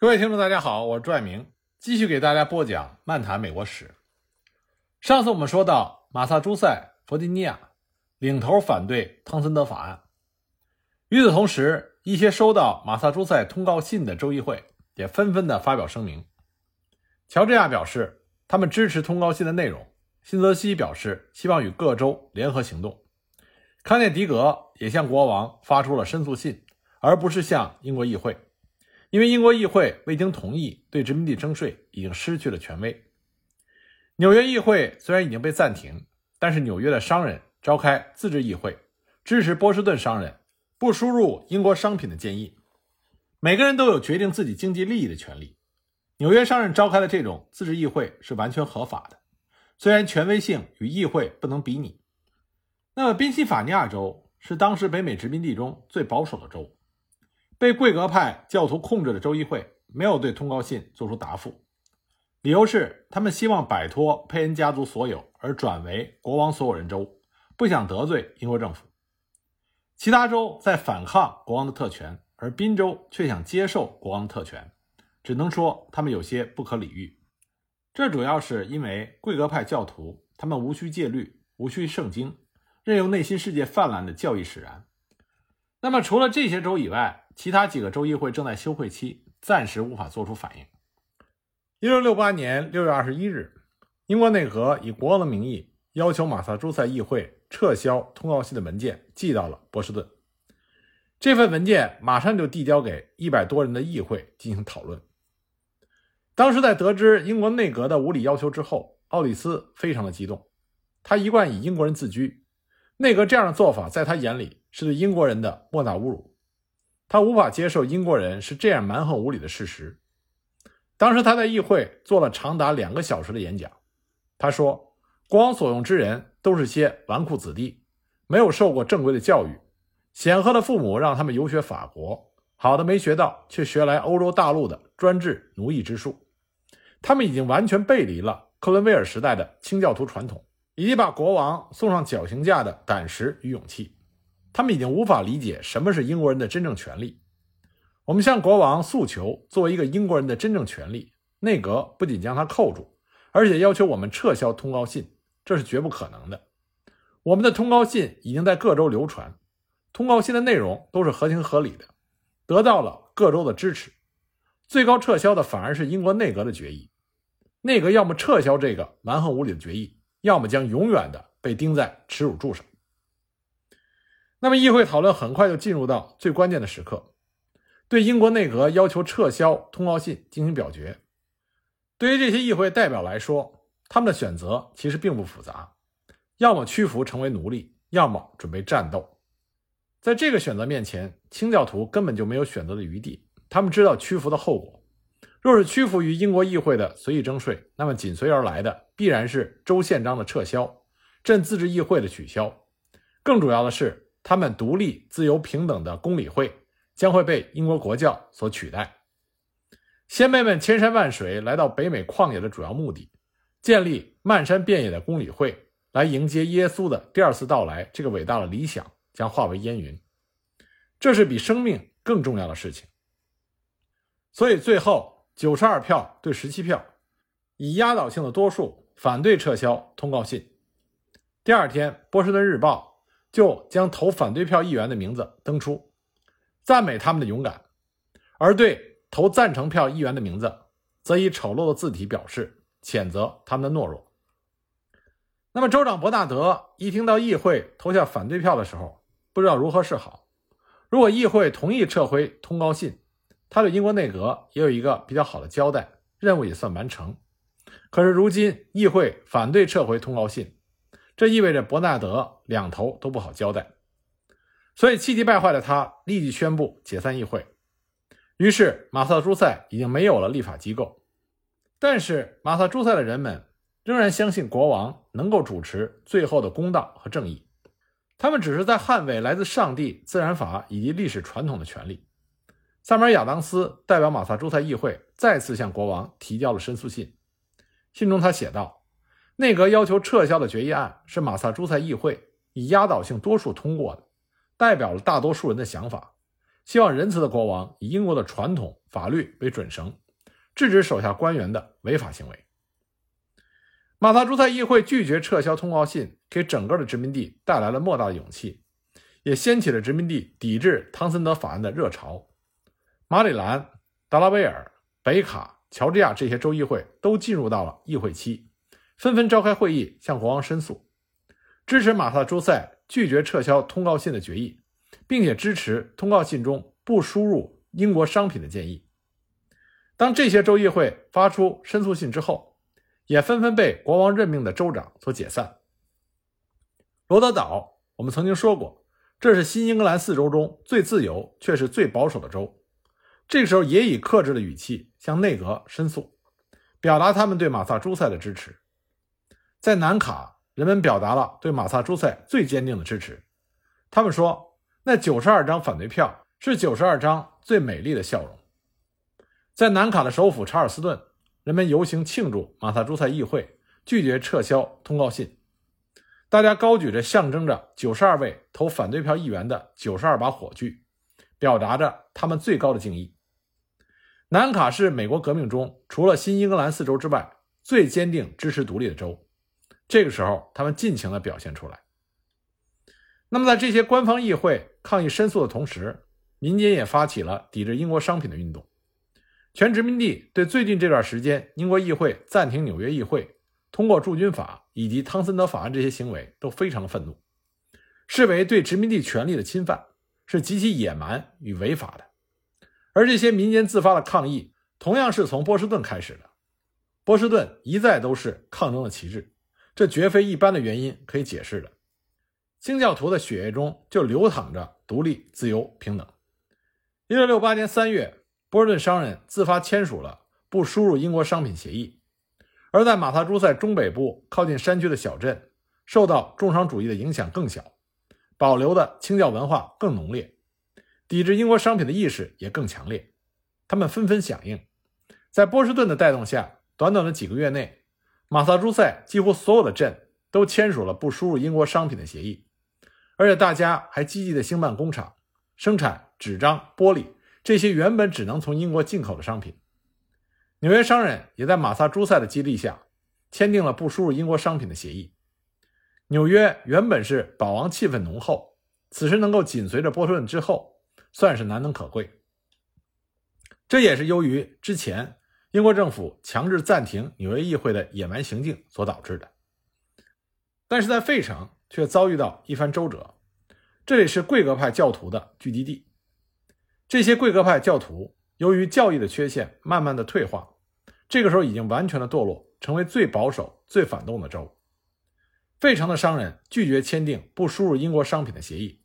各位听众，大家好，我是朱爱明，继续给大家播讲《漫谈美国史》。上次我们说到，马萨诸塞、弗吉尼亚领头反对汤森德法案。与此同时，一些收到马萨诸塞通告信的州议会也纷纷的发表声明。乔治亚表示，他们支持通告信的内容；新泽西表示，希望与各州联合行动；康涅狄格也向国王发出了申诉信，而不是向英国议会。因为英国议会未经同意对殖民地征税，已经失去了权威。纽约议会虽然已经被暂停，但是纽约的商人召开自治议会，支持波士顿商人不输入英国商品的建议。每个人都有决定自己经济利益的权利。纽约商人召开的这种自治议会是完全合法的，虽然权威性与议会不能比拟。那么，宾夕法尼亚州是当时北美殖民地中最保守的州。被贵格派教徒控制的州议会没有对通告信作出答复，理由是他们希望摆脱佩恩家族所有而转为国王所有人州，不想得罪英国政府。其他州在反抗国王的特权，而宾州却想接受国王的特权，只能说他们有些不可理喻。这主要是因为贵格派教徒他们无需戒律，无需圣经，任由内心世界泛滥的教义使然。那么除了这些州以外，其他几个州议会正在休会期，暂时无法做出反应。一六六八年六月二十一日，英国内阁以国王的名义要求马萨诸塞议会撤销通告信的文件寄到了波士顿。这份文件马上就递交给一百多人的议会进行讨论。当时在得知英国内阁的无理要求之后，奥里斯非常的激动。他一贯以英国人自居，内阁这样的做法在他眼里是对英国人的莫大侮辱。他无法接受英国人是这样蛮横无理的事实。当时他在议会做了长达两个小时的演讲。他说：“国王所用之人都是些纨绔子弟，没有受过正规的教育，显赫的父母让他们游学法国，好的没学到，却学来欧洲大陆的专制奴役之术。他们已经完全背离了克伦威尔时代的清教徒传统，以及把国王送上绞刑架的胆识与勇气。”他们已经无法理解什么是英国人的真正权利。我们向国王诉求，作为一个英国人的真正权利，内阁不仅将他扣住，而且要求我们撤销通告信，这是绝不可能的。我们的通告信已经在各州流传，通告信的内容都是合情合理的，得到了各州的支持。最高撤销的反而是英国内阁的决议。内阁要么撤销这个蛮横无理的决议，要么将永远的被钉在耻辱柱上。那么，议会讨论很快就进入到最关键的时刻，对英国内阁要求撤销通告信进行表决。对于这些议会代表来说，他们的选择其实并不复杂：要么屈服成为奴隶，要么准备战斗。在这个选择面前，清教徒根本就没有选择的余地。他们知道屈服的后果。若是屈服于英国议会的随意征税，那么紧随而来的必然是州宪章的撤销、镇自治议会的取消。更主要的是。他们独立、自由、平等的公理会将会被英国国教所取代。先辈们千山万水来到北美旷野的主要目的，建立漫山遍野的公理会，来迎接耶稣的第二次到来。这个伟大的理想将化为烟云，这是比生命更重要的事情。所以，最后九十二票对十七票，以压倒性的多数反对撤销通告信。第二天，《波士顿日报》。就将投反对票议员的名字登出，赞美他们的勇敢；而对投赞成票议员的名字，则以丑陋的字体表示谴责他们的懦弱。那么，州长伯纳德一听到议会投下反对票的时候，不知道如何是好。如果议会同意撤回通告信，他对英国内阁也有一个比较好的交代，任务也算完成。可是，如今议会反对撤回通告信。这意味着伯纳德两头都不好交代，所以气急败坏的他立即宣布解散议会。于是马萨诸塞已经没有了立法机构，但是马萨诸塞的人们仍然相信国王能够主持最后的公道和正义。他们只是在捍卫来自上帝、自然法以及历史传统的权利。萨马尔亚当斯代表马萨诸塞议会再次向国王提交了申诉信，信中他写道。内阁要求撤销的决议案是马萨诸塞议会以压倒性多数通过的，代表了大多数人的想法。希望仁慈的国王以英国的传统法律为准绳，制止手下官员的违法行为。马萨诸塞议会拒绝撤销通告信，给整个的殖民地带来了莫大的勇气，也掀起了殖民地抵制汤森德法案的热潮。马里兰、达拉维尔、北卡、乔治亚这些州议会都进入到了议会期，纷纷召开会议向国王申诉，支持马萨诸塞拒绝撤销通告信的决议，并且支持通告信中不输入英国商品的建议。当这些州议会发出申诉信之后，也纷纷被国王任命的州长所解散。罗德岛，我们曾经说过，这是新英格兰四州中最自由却是最保守的州。这个时候，也以克制的语气向内阁申诉，表达他们对马萨诸塞的支持。在南卡，人们表达了对马萨诸塞最坚定的支持。他们说，那九十二张反对票是九十二张最美丽的笑容。在南卡的首府查尔斯顿。人们游行庆祝马萨诸塞议会拒绝撤销通告信，大家高举着象征着九十二位投反对票议员的九十二把火炬，表达着他们最高的敬意。南卡是美国革命中除了新英格兰四州之外最坚定支持独立的州，这个时候他们尽情地表现出来。那么，在这些官方议会抗议申诉的同时，民间也发起了抵制英国商品的运动。全殖民地对最近这段时间英国议会暂停纽约议会通过驻军法以及汤森德法案这些行为都非常的愤怒，视为对殖民地权利的侵犯，是极其野蛮与违法的。而这些民间自发的抗议，同样是从波士顿开始的。波士顿一再都是抗争的旗帜，这绝非一般的原因可以解释的。清教徒的血液中就流淌着独立、自由、平等。一六六八年三月。波士顿商人自发签署了不输入英国商品协议，而在马萨诸塞中北部靠近山区的小镇，受到重商主义的影响更小，保留的清教文化更浓烈，抵制英国商品的意识也更强烈。他们纷纷响应，在波士顿的带动下，短短的几个月内，马萨诸塞几乎所有的镇都签署了不输入英国商品的协议，而且大家还积极的兴办工厂，生产纸张、玻璃。这些原本只能从英国进口的商品，纽约商人也在马萨诸塞的激励下，签订了不输入英国商品的协议。纽约原本是保王气氛浓厚，此时能够紧随着波士顿之后，算是难能可贵。这也是由于之前英国政府强制暂停纽约议会的野蛮行径所导致的。但是在费城却遭遇到一番周折，这里是贵格派教徒的聚集地。这些贵格派教徒由于教义的缺陷，慢慢的退化，这个时候已经完全的堕落，成为最保守、最反动的州。费城的商人拒绝签订不输入英国商品的协议，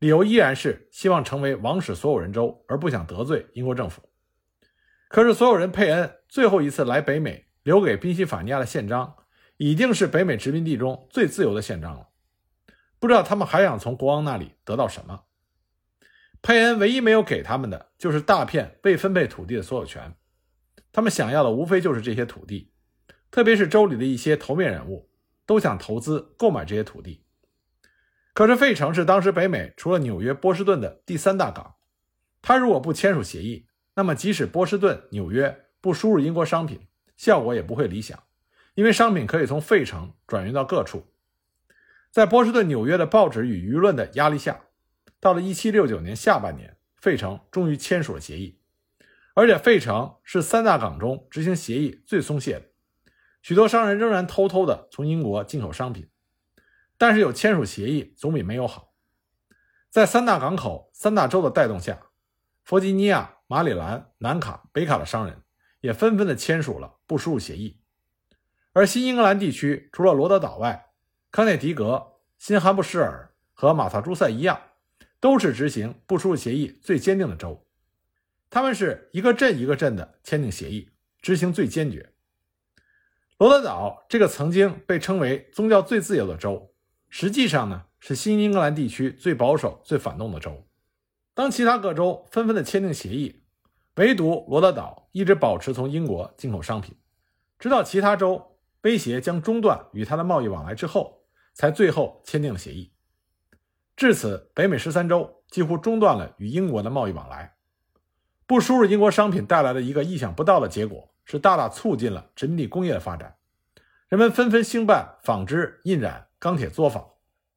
理由依然是希望成为王室所有人州，而不想得罪英国政府。可是所有人佩恩最后一次来北美留给宾夕法尼亚的宪章，已经是北美殖民地中最自由的宪章了。不知道他们还想从国王那里得到什么。佩恩唯一没有给他们的，就是大片未分配土地的所有权。他们想要的无非就是这些土地，特别是州里的一些头面人物都想投资购买这些土地。可是费城是当时北美除了纽约、波士顿的第三大港，他如果不签署协议，那么即使波士顿、纽约不输入英国商品，效果也不会理想，因为商品可以从费城转运到各处。在波士顿、纽约的报纸与舆论的压力下。到了一七六九年下半年，费城终于签署了协议，而且费城是三大港中执行协议最松懈的。许多商人仍然偷偷的从英国进口商品，但是有签署协议总比没有好。在三大港口、三大洲的带动下，弗吉尼亚、马里兰、南卡、北卡的商人也纷纷的签署了不输入协议。而新英格兰地区除了罗德岛外，康涅狄格、新罕布什尔和马萨诸塞一样。都是执行不输入协议最坚定的州，他们是一个镇一个镇的签订协议，执行最坚决。罗德岛这个曾经被称为宗教最自由的州，实际上呢是新英格兰地区最保守、最反动的州。当其他各州纷纷的签订协议，唯独罗德岛一直保持从英国进口商品，直到其他州威胁将中断与他的贸易往来之后，才最后签订了协议。至此，北美十三州几乎中断了与英国的贸易往来。不输入英国商品带来的一个意想不到的结果，是大大促进了殖民地工业的发展。人们纷纷兴办纺织、印染、钢铁作坊，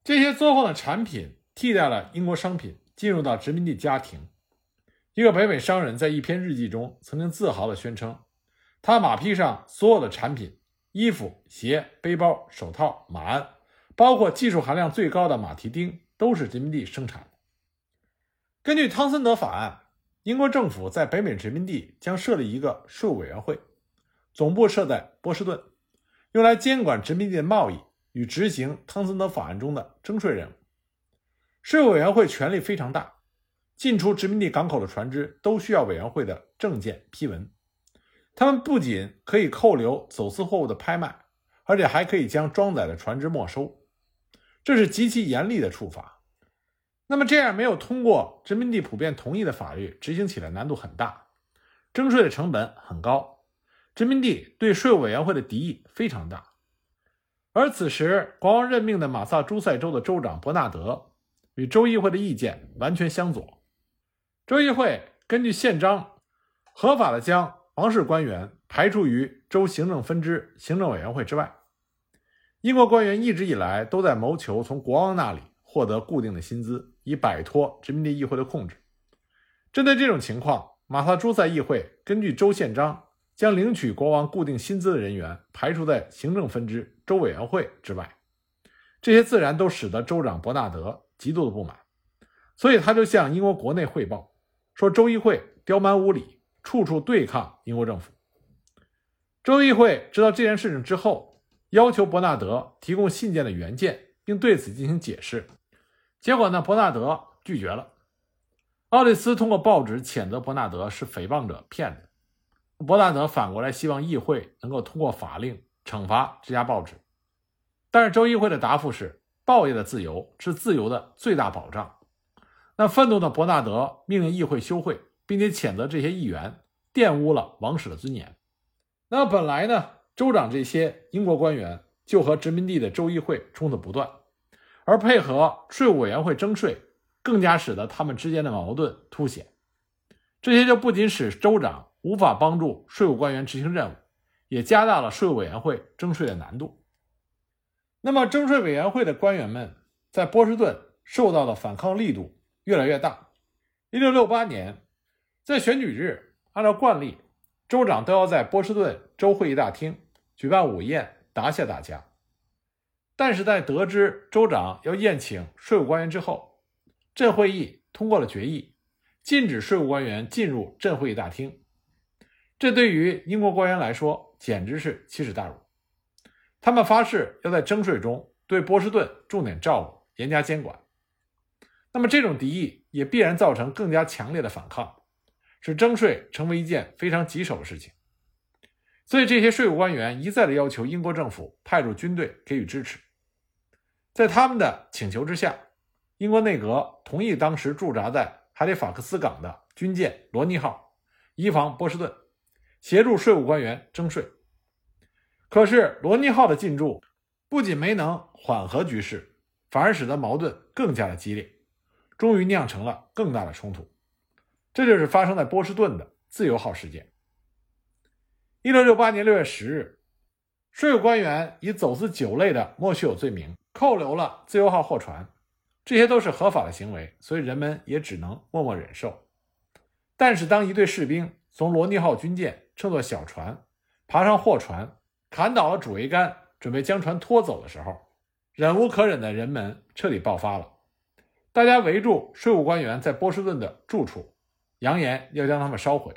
这些作坊的产品替代了英国商品进入到殖民地家庭。一个北美商人在一篇日记中曾经自豪地宣称，他马匹上所有的产品——衣服、鞋、背包、手套、马鞍，包括技术含量最高的马蹄钉，都是殖民地生产的。根据汤森德法案。英国政府在北美殖民地将设立一个税务委员会，总部设在波士顿，用来监管殖民地的贸易与执行汤森德法案中的征税任务。税务委员会权力非常大，进出殖民地港口的船只都需要委员会的证件批文。他们不仅可以扣留走私货物的拍卖，而且还可以将装载的船只没收，这是极其严厉的处罚。那么这样没有通过殖民地普遍同意的法律，执行起来难度很大，征税的成本很高，殖民地对税务委员会的敌意非常大。而此时，国王任命的马萨诸塞州的州长伯纳德与州议会的意见完全相左。州议会根据宪章，合法的将王室官员排除于州行政分支行政委员会之外。英国官员一直以来都在谋求从国王那里。获得固定的薪资，以摆脱殖民地议会的控制。针对这种情况，马萨诸塞议会根据州宪章，将领取国王固定薪资的人员排除在行政分支州委员会之外。这些自然都使得州长伯纳德极度的不满，所以他就向英国国内汇报说：“州议会刁蛮无理，处处对抗英国政府。”州议会知道这件事情之后，要求伯纳德提供信件的原件，并对此进行解释。结果呢？伯纳德拒绝了。奥利斯通过报纸谴责伯纳德是诽谤者、骗子。伯纳德反过来希望议会能够通过法令惩罚这家报纸。但是州议会的答复是：报业的自由是自由的最大保障。那愤怒的伯纳德命令议会休会，并且谴责这些议员玷污了王室的尊严。那本来呢，州长这些英国官员就和殖民地的州议会冲突不断。而配合税务委员会征税，更加使得他们之间的矛盾凸显。这些就不仅使州长无法帮助税务官员执行任务，也加大了税务委员会征税的难度。那么，征税委员会的官员们在波士顿受到的反抗力度越来越大。一六六八年，在选举日，按照惯例，州长都要在波士顿州会议大厅举办午宴，答谢大家。但是在得知州长要宴请税务官员之后，镇会议通过了决议，禁止税务官员进入镇会议大厅。这对于英国官员来说简直是奇耻大辱。他们发誓要在征税中对波士顿重点照顾、严加监管。那么这种敌意也必然造成更加强烈的反抗，使征税成为一件非常棘手的事情。所以这些税务官员一再的要求英国政府派驻军队给予支持。在他们的请求之下，英国内阁同意当时驻扎在海利法克斯港的军舰“罗尼号”移防波士顿，协助税务官员征税。可是，“罗尼号”的进驻不仅没能缓和局势，反而使得矛盾更加的激烈，终于酿成了更大的冲突。这就是发生在波士顿的“自由号”事件。一六六八年六月十日，税务官员以走私酒类的莫须有罪名。扣留了自由号货船，这些都是合法的行为，所以人们也只能默默忍受。但是，当一队士兵从罗尼号军舰乘坐小船爬上货船，砍倒了主桅杆，准备将船拖走的时候，忍无可忍的人们彻底爆发了。大家围住税务官员在波士顿的住处，扬言要将他们烧毁。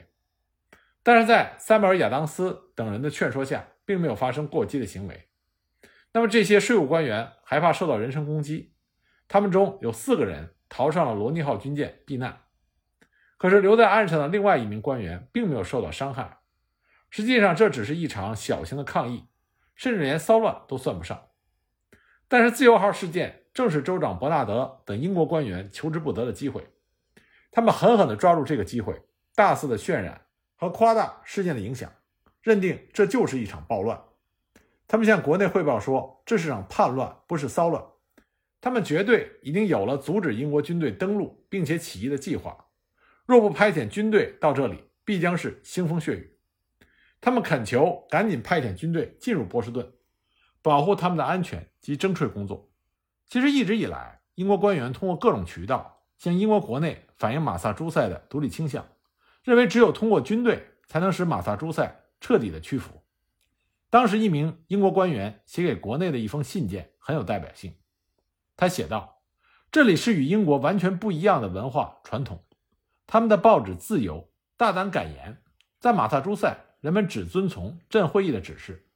但是在塞缪尔·亚当斯等人的劝说下，并没有发生过激的行为。那么这些税务官员害怕受到人身攻击，他们中有四个人逃上了罗尼号军舰避难。可是留在岸上的另外一名官员并没有受到伤害。实际上这只是一场小型的抗议，甚至连骚乱都算不上。但是自由号事件正是州长伯纳德等英国官员求之不得的机会，他们狠狠地抓住这个机会，大肆的渲染和夸大事件的影响，认定这就是一场暴乱。他们向国内汇报说，这是场叛乱，不是骚乱。他们绝对已经有了阻止英国军队登陆并且起义的计划。若不派遣军队到这里，必将是腥风血雨。他们恳求赶紧派遣军队进入波士顿，保护他们的安全及征税工作。其实一直以来，英国官员通过各种渠道向英国国内反映马萨诸塞的独立倾向，认为只有通过军队才能使马萨诸塞彻底的屈服。当时，一名英国官员写给国内的一封信件很有代表性。他写道：“这里是与英国完全不一样的文化传统，他们的报纸自由、大胆敢言，在马萨诸塞。”人们只遵从镇会议的指示，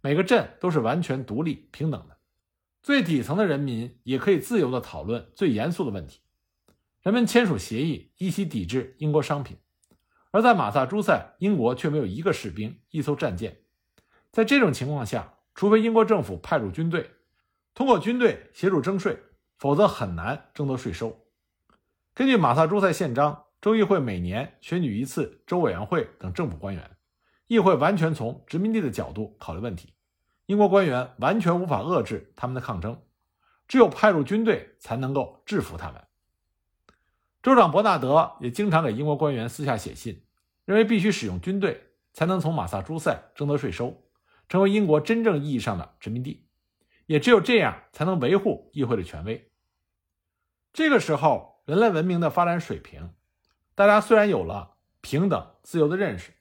每个镇都是完全独立平等的，最底层的人民也可以自由地讨论最严肃的问题。人们签署协议，一起抵制英国商品，而在马萨诸塞，英国却没有一个士兵、一艘战舰。在这种情况下，除非英国政府派驻军队，通过军队协助征税，否则很难征得税收。根据马萨诸塞宪章，州议会每年选举一次州委员会等政府官员。议会完全从殖民地的角度考虑问题，英国官员完全无法遏制他们的抗争，只有派入军队才能够制服他们。州长伯纳德也经常给英国官员私下写信，认为必须使用军队才能从马萨诸塞征得税收，成为英国真正意义上的殖民地，也只有这样才能维护议会的权威。这个时候，人类文明的发展水平，大家虽然有了平等自由的认识。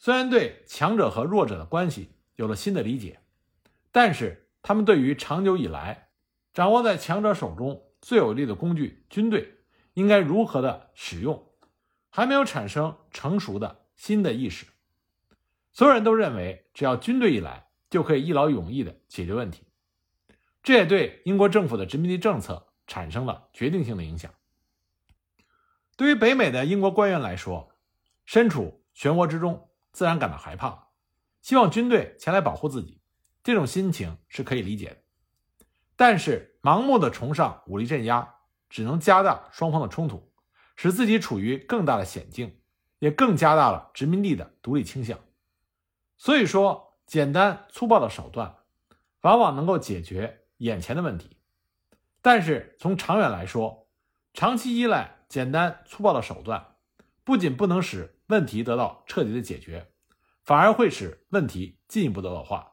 虽然对强者和弱者的关系有了新的理解，但是他们对于长久以来掌握在强者手中最有力的工具——军队，应该如何的使用，还没有产生成熟的新的意识。所有人都认为，只要军队一来，就可以一劳永逸的解决问题。这也对英国政府的殖民地政策产生了决定性的影响。对于北美的英国官员来说，身处漩涡之中。自然感到害怕，希望军队前来保护自己，这种心情是可以理解的。但是，盲目的崇尚武力镇压，只能加大双方的冲突，使自己处于更大的险境，也更加大了殖民地的独立倾向。所以说，简单粗暴的手段，往往能够解决眼前的问题，但是从长远来说，长期依赖简单粗暴的手段，不仅不能使问题得到彻底的解决，反而会使问题进一步的恶化。